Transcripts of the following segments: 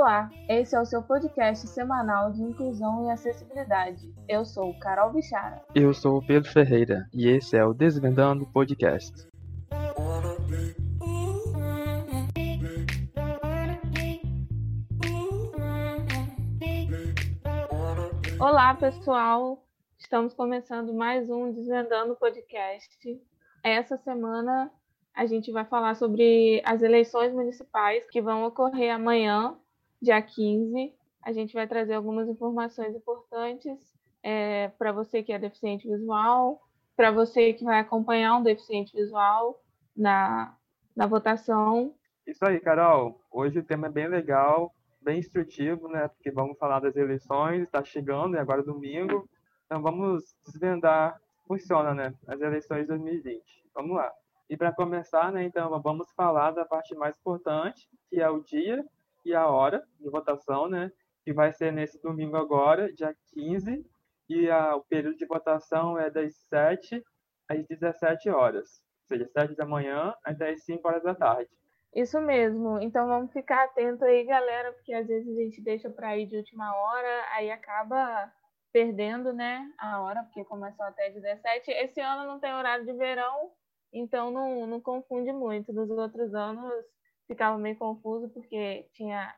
Olá, esse é o seu podcast semanal de inclusão e acessibilidade. Eu sou Carol Bichara. Eu sou o Pedro Ferreira e esse é o Desvendando Podcast. Olá, pessoal. Estamos começando mais um Desvendando Podcast. Essa semana a gente vai falar sobre as eleições municipais que vão ocorrer amanhã, dia 15. A gente vai trazer algumas informações importantes é, para você que é deficiente visual, para você que vai acompanhar um deficiente visual na, na votação. Isso aí, Carol. Hoje o tema é bem legal, bem instrutivo, né? Porque vamos falar das eleições, está chegando, é agora domingo. Então vamos desvendar funciona, né? As eleições de 2020. Vamos lá. E para começar, né, então vamos falar da parte mais importante, que é o dia e a hora de votação, né, que vai ser nesse domingo agora, dia 15, e a, o período de votação é das 7 às 17 horas, ou seja, 7 da manhã até as 5 horas da tarde. Isso mesmo. Então vamos ficar atento aí, galera, porque às vezes a gente deixa para ir de última hora, aí acaba perdendo, né, a hora, porque começou até 17. Esse ano não tem horário de verão, então não, não confunde muito. Nos outros anos ficava meio confuso porque tinha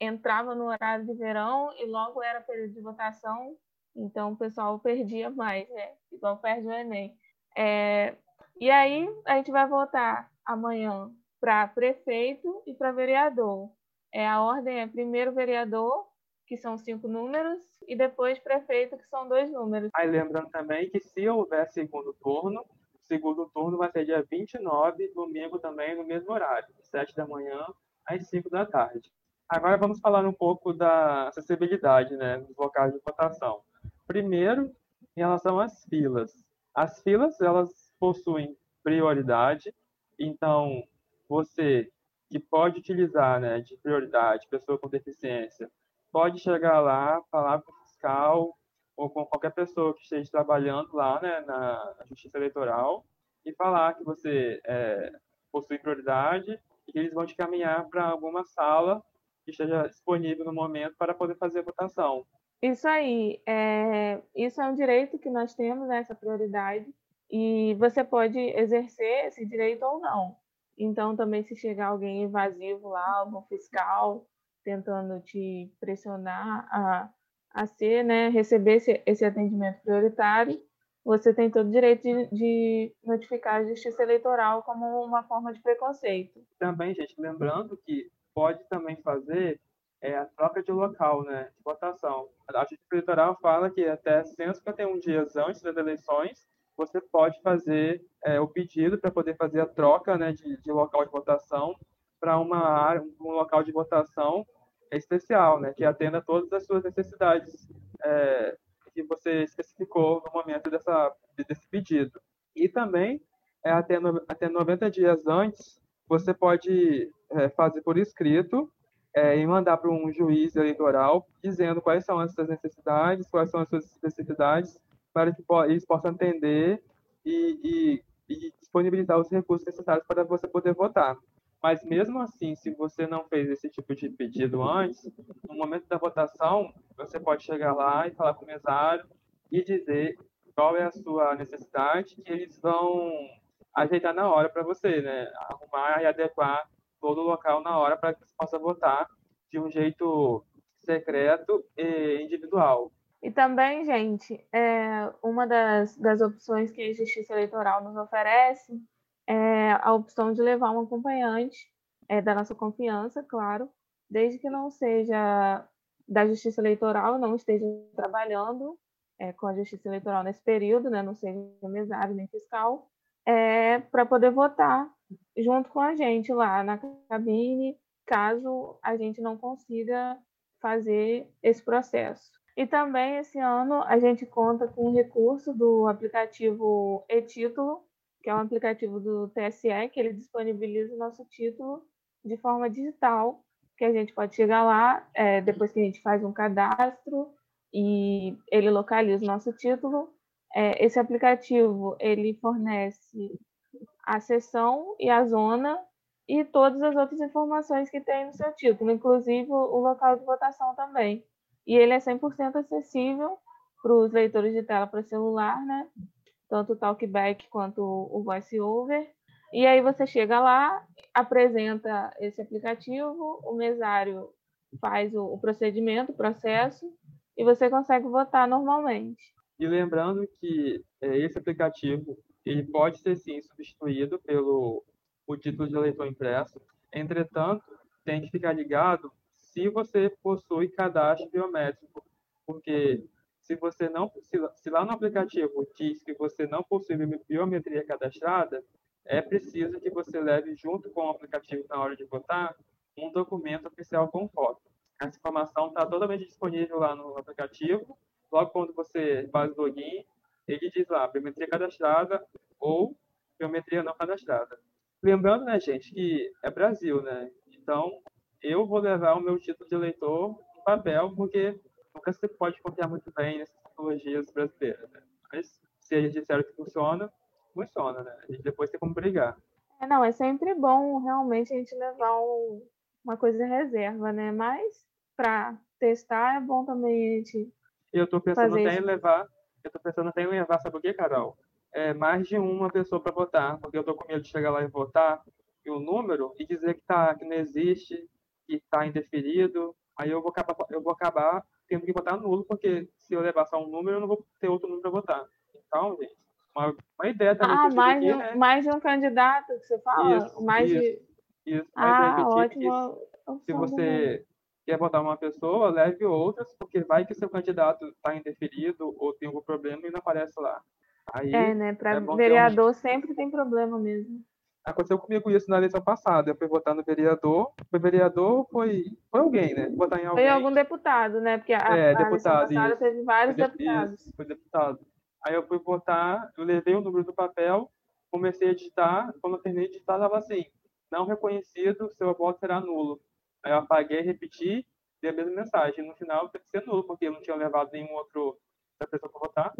entrava no horário de verão e logo era período de votação, então o pessoal perdia mais, né? Igual perde o Enem. É, e aí a gente vai votar amanhã para prefeito e para vereador. É, a ordem é primeiro vereador, que são cinco números, e depois prefeito, que são dois números. Aí lembrando também que se houver segundo turno, segundo turno vai ser dia 29, domingo também, no mesmo horário, 7 da manhã às 5 da tarde. Agora vamos falar um pouco da acessibilidade né, dos locais de votação. Primeiro, em relação às filas. As filas, elas possuem prioridade, então você que pode utilizar né, de prioridade, pessoa com deficiência, pode chegar lá, falar com o fiscal, ou com qualquer pessoa que esteja trabalhando lá né, na Justiça Eleitoral e falar que você é, possui prioridade e que eles vão te caminhar para alguma sala que esteja disponível no momento para poder fazer a votação. Isso aí, é, isso é um direito que nós temos, né, essa prioridade, e você pode exercer esse direito ou não. Então, também se chegar alguém invasivo lá, algum fiscal, tentando te pressionar a a ser, né, receber esse, esse atendimento prioritário, você tem todo o direito de, de, notificar a Justiça Eleitoral como uma forma de preconceito. Também, gente, lembrando que pode também fazer é, a troca de local, né, de votação. A Justiça Eleitoral fala que até 151 dias antes das eleições, você pode fazer é, o pedido para poder fazer a troca né, de, de local de votação para uma área, um local de votação especial, né, que atenda todas as suas necessidades é, que você especificou no momento dessa, desse pedido. E também, é, até, no, até 90 dias antes, você pode é, fazer por escrito é, e mandar para um juiz eleitoral dizendo quais são as suas necessidades, quais são as suas especificidades, para que eles possam atender e, e, e disponibilizar os recursos necessários para você poder votar. Mas mesmo assim, se você não fez esse tipo de pedido antes, no momento da votação, você pode chegar lá e falar com o mesário e dizer qual é a sua necessidade, que eles vão ajeitar na hora para você, né? Arrumar e adequar todo o local na hora para que você possa votar de um jeito secreto e individual. E também, gente, é, uma das, das opções que a Justiça Eleitoral nos oferece é, a opção de levar um acompanhante é, da nossa confiança, claro, desde que não seja da Justiça Eleitoral, não esteja trabalhando é, com a Justiça Eleitoral nesse período, né, não seja mesário nem fiscal, é, para poder votar junto com a gente lá na cabine, caso a gente não consiga fazer esse processo. E também esse ano a gente conta com o recurso do aplicativo e-título, que é um aplicativo do TSE, que ele disponibiliza o nosso título de forma digital, que a gente pode chegar lá, é, depois que a gente faz um cadastro e ele localiza o nosso título. É, esse aplicativo, ele fornece a seção e a zona e todas as outras informações que tem no seu título, inclusive o local de votação também. E ele é 100% acessível para os leitores de tela para celular, né? Tanto o Talkback quanto o VoiceOver. E aí você chega lá, apresenta esse aplicativo, o mesário faz o, procedimento, o processo, e você consegue votar normalmente. E lembrando que é, esse aplicativo ele pode ser sim substituído pelo o título de eleitor impresso. Entretanto, tem que ficar ligado se você possui cadastro biométrico, porque se você não se, se lá no aplicativo diz que você não possui biometria cadastrada, é preciso que você leve junto com o aplicativo na hora de votar um documento oficial com foto. Essa informação está totalmente disponível lá no aplicativo. Logo quando você faz o login, ele diz lá biometria cadastrada ou biometria não cadastrada. Lembrando, né, gente, que é Brasil, né? Então, eu vou levar o meu título de eleitor no papel, porque se pode confiar muito bem nessas tecnologias brasileiras, né? Mas se eles disseram que funciona, funciona, né? A gente depois tem como brigar. É, não, é sempre bom realmente a gente levar um, uma coisa de reserva, né? Mas para testar é bom também a gente. Eu tô pensando até em levar. Eu tô pensando até em levar, sabe o que, Carol? É, mais de uma pessoa para votar, porque eu tô com medo de chegar lá e votar e o número e dizer que tá que não existe, que está indeferido. Aí eu vou acabar eu vou acabar tendo que votar nulo, porque se eu levar só um número, eu não vou ter outro número para votar. Então, gente, uma, uma ideia também. Ah, mais, um, né? mais de um candidato que você fala? Isso, mais isso, de... isso. Ah, ótimo. Se você quer votar uma pessoa, leve outras, porque vai que seu candidato está indeferido ou tem algum problema e não aparece lá. Aí, é, né? Para é vereador um... sempre tem problema mesmo. Aconteceu comigo isso na eleição passada. Eu fui votar no vereador. Foi vereador, foi, foi alguém, né? Votar em alguém. Foi algum deputado, né? Porque a, é, a deputado, passada teve vários foi, deputados. Isso, foi deputado. Aí eu fui votar, eu levei o número do papel, comecei a digitar. Quando eu terminei de digitar, estava assim: não reconhecido, seu voto será nulo. Aí eu apaguei, repeti, dei a mesma mensagem. No final, teve que ser nulo, porque eu não tinha levado nenhum outro da pessoa para votar.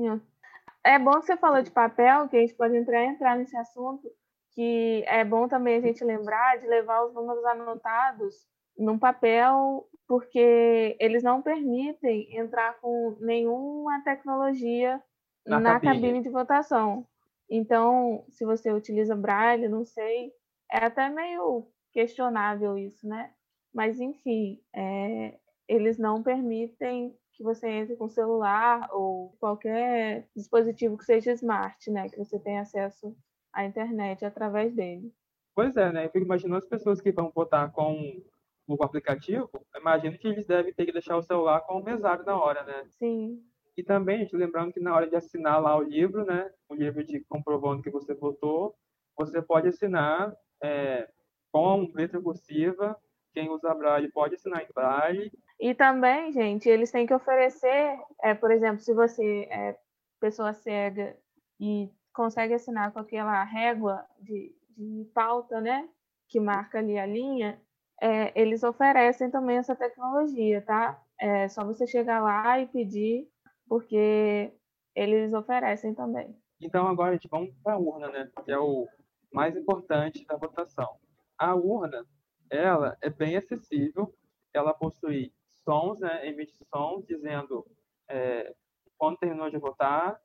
É. é bom que você falou de papel, que a gente pode entrar, entrar nesse assunto que é bom também a gente lembrar de levar os números anotados num papel, porque eles não permitem entrar com nenhuma tecnologia na, na cabine. cabine. de votação. Então, se você utiliza braille, não sei, é até meio questionável isso, né? Mas, enfim, é, eles não permitem que você entre com celular ou qualquer dispositivo que seja smart, né? Que você tenha acesso a internet através dele. Pois é, né? Eu fico imaginando as pessoas que vão votar com o aplicativo, imagino que eles devem ter que deixar o celular com o mesário na hora, né? Sim. E também, gente, lembrando que na hora de assinar lá o livro, né? O livro de comprovando que você votou, você pode assinar é, com letra cursiva. Quem usa braille pode assinar em braille. E também, gente, eles têm que oferecer, é, por exemplo, se você é pessoa cega e consegue assinar com aquela régua de, de pauta, né? Que marca ali a linha, é, eles oferecem também essa tecnologia, tá? É só você chegar lá e pedir, porque eles oferecem também. Então agora a gente vamos para a urna, né? Que é o mais importante da votação. A urna, ela é bem acessível, ela possui sons, né? Emite sons dizendo é, quando terminou de votar,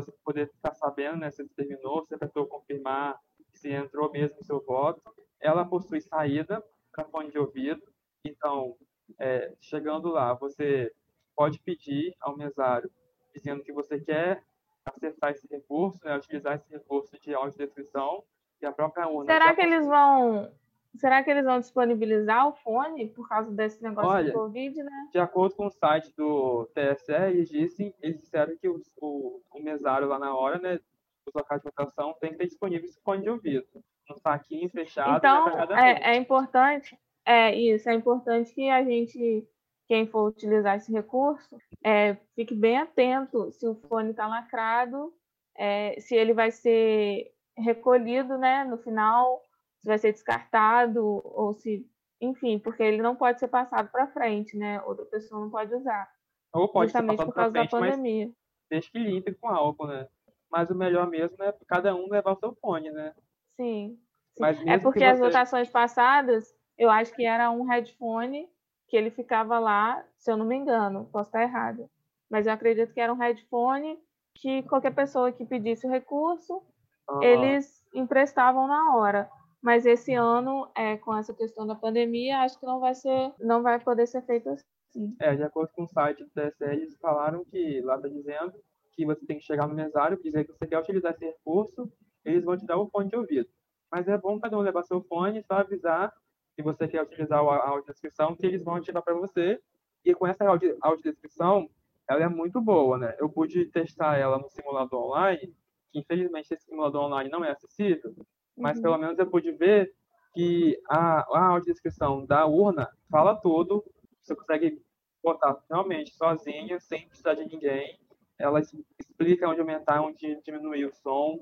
você poder ficar sabendo né, se terminou, se apertou confirmar, se entrou mesmo o seu voto. Ela possui saída para fone de ouvido, então, é, chegando lá, você pode pedir ao mesário dizendo que você quer acessar esse recurso, né, utilizar esse recurso de audiodescrição e a própria urna. Será que eles vão Será que eles vão disponibilizar o fone por causa desse negócio Olha, do Covid, né? De acordo com o site do TSE, eles, disse, eles disseram que o, o, o mesário lá na hora, né, os locais de votação, tem que ter disponível esse fone de ouvido. Um saquinho fechado. Então, né, é, é importante, é isso, é importante que a gente, quem for utilizar esse recurso, é, fique bem atento se o fone está lacrado, é, se ele vai ser recolhido, né, no final se vai ser descartado ou se, enfim, porque ele não pode ser passado para frente, né? Outra pessoa não pode usar. Ou pode justamente ser por causa frente, da pandemia. Desde que limpe com álcool, né? Mas o melhor mesmo é cada um levar o seu fone, né? Sim. é porque as votações passadas, eu acho que era um headphone que ele ficava lá, se eu não me engano, posso estar errado, mas eu acredito que era um headphone que qualquer pessoa que pedisse o recurso, uhum. eles emprestavam na hora. Mas esse ano, é, com essa questão da pandemia, acho que não vai ser, não vai poder ser feito assim. É, de acordo com o site do TSE, eles falaram que lá está dizendo que você tem que chegar no mesário, dizer que você quer utilizar esse recurso, eles vão te dar o fone de ouvido. Mas é bom cada um levar seu fone só avisar se você quer utilizar a audiodescrição, que eles vão ativar para você. E com essa audiodescrição, ela é muito boa, né? Eu pude testar ela no simulador online, que infelizmente esse simulador online não é acessível, mas uhum. pelo menos eu pude ver que a, a audiodescrição da urna fala tudo, você consegue botar realmente sozinho, sem precisar de ninguém. Ela explica onde aumentar, onde diminuir o som.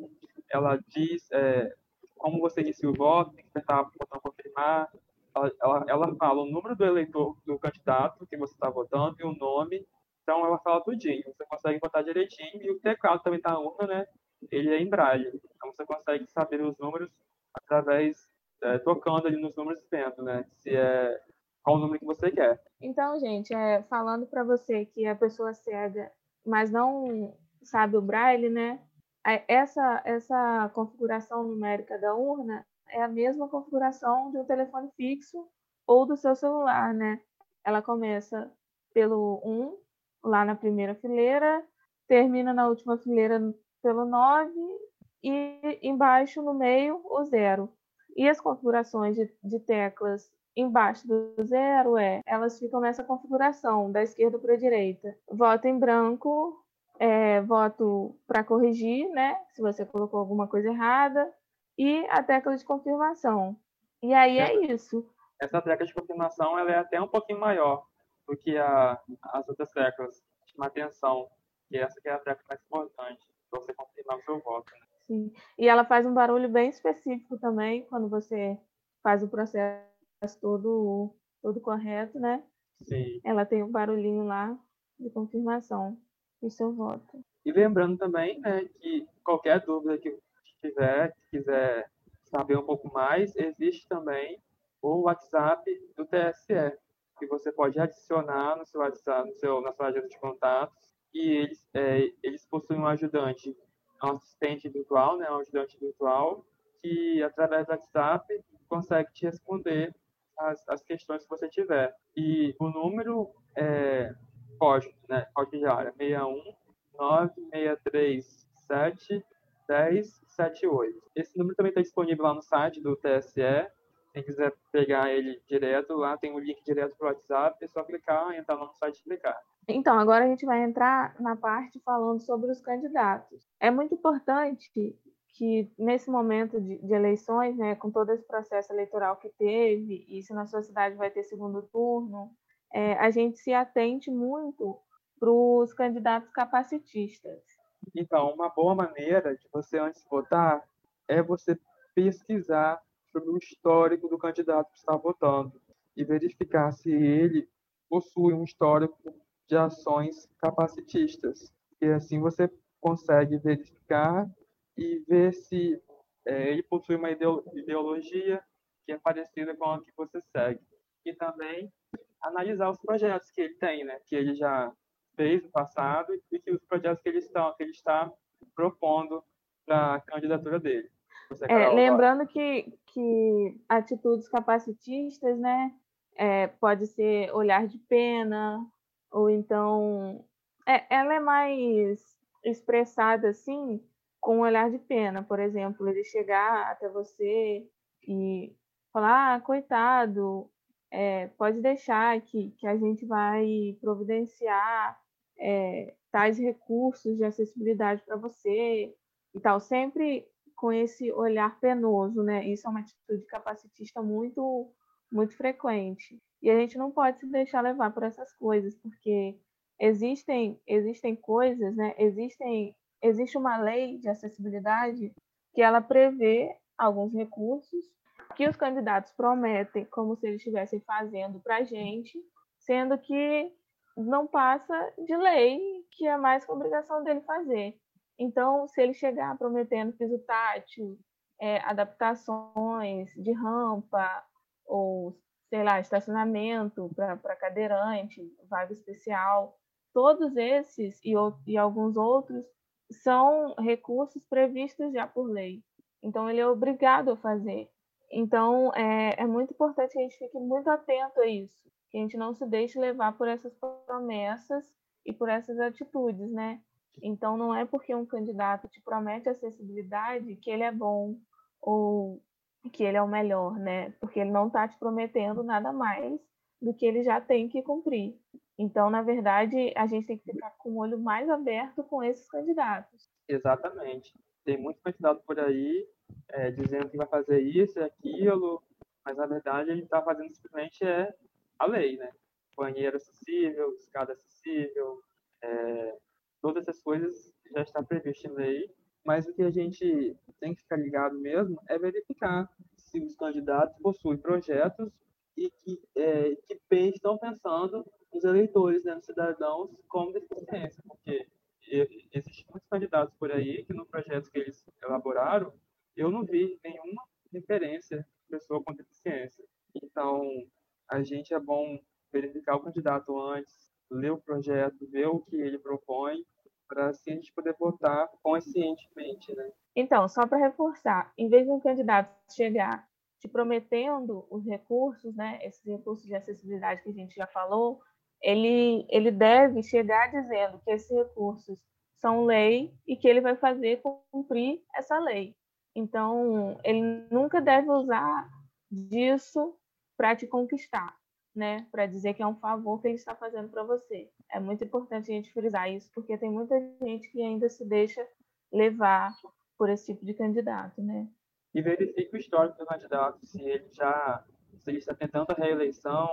Ela diz é, como você inicia o voto, tem que apertar o botão confirmar. Ela, ela, ela, fala o número do eleitor, do candidato que você está votando e o nome. Então ela fala tudinho. Você consegue botar direitinho. E o teclado também está na urna, né? Ele é em braille. Então você consegue saber os números através, é, tocando ali nos números dentro, né? Se é qual o número que você quer. Então, gente, é, falando para você que a pessoa cega, mas não sabe o braille, né? É, essa, essa configuração numérica da urna é a mesma configuração de um telefone fixo ou do seu celular, né? Ela começa pelo 1, lá na primeira fileira, termina na última fileira pelo 9 e embaixo no meio o 0. E as configurações de, de teclas embaixo do zero é, elas ficam nessa configuração, da esquerda para a direita. Voto em branco, é, voto para corrigir, né? Se você colocou alguma coisa errada, e a tecla de confirmação. E aí é isso. Essa tecla de confirmação ela é até um pouquinho maior do que a, as outras teclas. Chama atenção, que essa que é a tecla mais importante você confirmar o seu voto. Né? Sim. E ela faz um barulho bem específico também quando você faz o processo todo, todo correto, né? Sim. Ela tem um barulhinho lá de confirmação do seu voto. E lembrando também, né, que qualquer dúvida que tiver, que quiser saber um pouco mais, existe também o WhatsApp do TSE, que você pode adicionar no seu WhatsApp, no seu, na sua agenda de contatos, e eles, é, eles possuem um ajudante, um assistente virtual, né, um ajudante virtual, que através do WhatsApp consegue te responder as, as questões que você tiver. E o número é código, né, código de área, 61 9637 1078. Esse número também está disponível lá no site do TSE. Quem quiser pegar ele direto, lá tem um link direto para o WhatsApp, é só clicar, entrar no site e clicar. Então, agora a gente vai entrar na parte falando sobre os candidatos. É muito importante que nesse momento de, de, eleições, né, com todo esse processo eleitoral que teve, e se na sua cidade vai ter segundo turno, é, a gente se atente muito para os candidatos capacitistas. Então, uma boa maneira de você, antes de votar, é você pesquisar sobre o histórico do candidato que está votando e verificar se ele possui um histórico de ações capacitistas. E assim você consegue verificar e ver se é, ele possui uma ideologia que é parecida com a que você segue. E também analisar os projetos que ele tem, né? Que ele já fez no passado e que os projetos que ele está, que ele está propondo para a candidatura dele. É, lembrando que, que atitudes capacitistas, né, é, pode ser olhar de pena, ou então é, ela é mais expressada assim com um olhar de pena, por exemplo, ele chegar até você e falar, ah, coitado, é, pode deixar que, que a gente vai providenciar é, tais recursos de acessibilidade para você e tal, sempre com esse olhar penoso, né? Isso é uma atitude capacitista muito, muito frequente. E a gente não pode se deixar levar por essas coisas, porque existem, existem coisas, né? Existem, existe uma lei de acessibilidade que ela prevê alguns recursos que os candidatos prometem como se eles estivessem fazendo para a gente, sendo que não passa de lei, que é mais que obrigação dele fazer. Então, se ele chegar prometendo piso tátil, é, adaptações de rampa ou, sei lá, estacionamento para cadeirante, vaga especial. Todos esses e, e alguns outros são recursos previstos já por lei. Então, ele é obrigado a fazer. Então, é, é muito importante que a gente fique muito atento a isso, que a gente não se deixe levar por essas promessas e por essas atitudes, né? Então, não é porque um candidato te promete acessibilidade que ele é bom ou que ele é o melhor, né? Porque ele não está te prometendo nada mais do que ele já tem que cumprir. Então, na verdade, a gente tem que ficar com o olho mais aberto com esses candidatos. Exatamente. Tem muito candidato por aí é, dizendo que vai fazer isso e aquilo, mas na verdade ele está fazendo simplesmente é a lei, né? Banheiro acessível, escada acessível, é, todas essas coisas já está previsto em lei, mas o que a gente tem que ficar ligado mesmo é verificar se os candidatos possuem projetos e que, é, que estão pensando nos eleitores, né, nos cidadãos com deficiência, porque existem muitos candidatos por aí que no projeto que eles elaboraram, eu não vi nenhuma referência de pessoa com deficiência. Então, a gente é bom verificar o candidato antes, ler o projeto, ver o que ele propõe, para assim a gente poder votar conscientemente, né? Então, só para reforçar, em vez de um candidato chegar te prometendo os recursos, né, esses recursos de acessibilidade que a gente já falou, ele, ele deve chegar dizendo que esses recursos são lei e que ele vai fazer cumprir essa lei. Então, ele nunca deve usar disso para te conquistar, né? Para dizer que é um favor que ele está fazendo para você. É muito importante a gente frisar isso, porque tem muita gente que ainda se deixa levar por esse tipo de candidato, né? E verifique o histórico do candidato, se ele já se ele está tentando a reeleição,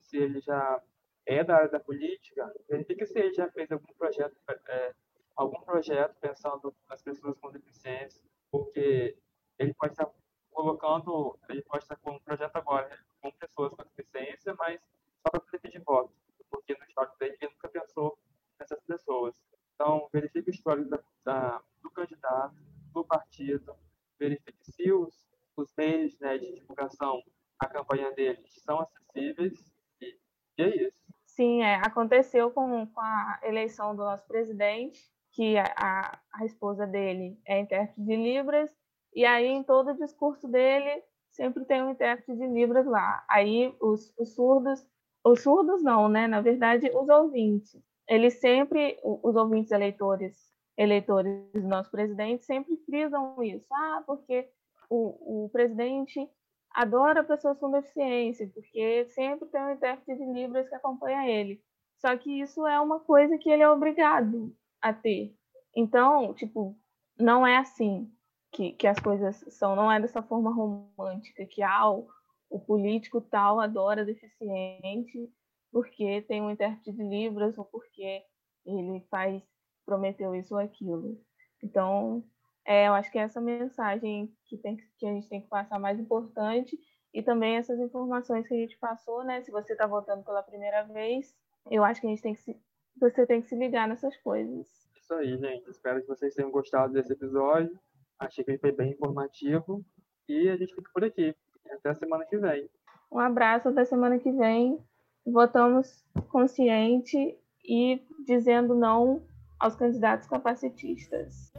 se ele já é da área da política, verifique se ele já fez algum projeto, é, algum projeto pensando nas pessoas com deficiência, porque ele pode estar colocando, ele pode estar com um projeto agora com pessoas com deficiência, mas só para poder pedir voto, porque no histórico dele ele nunca pensou nessas pessoas. Então, verifique o histórico da, da, do candidato, do partido, verifique se os, os meios né, de divulgação, a campanha deles são acessíveis, e, e é isso. Sim, é, aconteceu com, com a eleição do nosso presidente, que a, a, esposa dele é intérprete de Libras, e aí em todo o discurso dele sempre tem um intérprete de Libras lá. Aí os, os surdos, os surdos não, né? Na verdade, os ouvintes. Eles sempre, os ouvintes eleitores, eleitores do nosso presidente sempre frisam isso. Ah, porque o, o presidente adora pessoas com deficiência, porque sempre tem um intérprete de Libras que acompanha ele. Só que isso é uma coisa que ele é obrigado a ter. Então, tipo, não é assim que, que as coisas são, não é dessa forma romântica, que ah, o, o político tal adora deficiente porque tem um intérprete de Libras ou porque ele faz, prometeu isso ou aquilo. Então, é, eu acho que é essa mensagem que, tem, que a gente tem que passar mais importante e também essas informações que a gente passou, né? Se você está votando pela primeira vez, eu acho que a gente tem que se, você tem que se ligar nessas coisas. Isso aí, gente. Espero que vocês tenham gostado desse episódio. Achei que ele foi bem informativo. E a gente fica por aqui. Até a semana que vem. Um abraço até semana que vem. Votamos consciente e dizendo não aos candidatos capacitistas.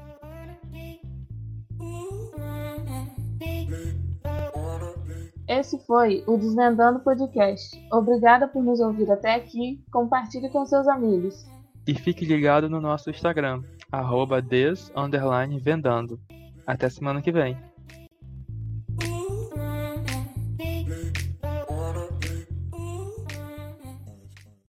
Esse foi o Desvendando Podcast. Obrigada por nos ouvir até aqui. Compartilhe com seus amigos. E fique ligado no nosso Instagram, arroba des, vendando. Até semana que vem.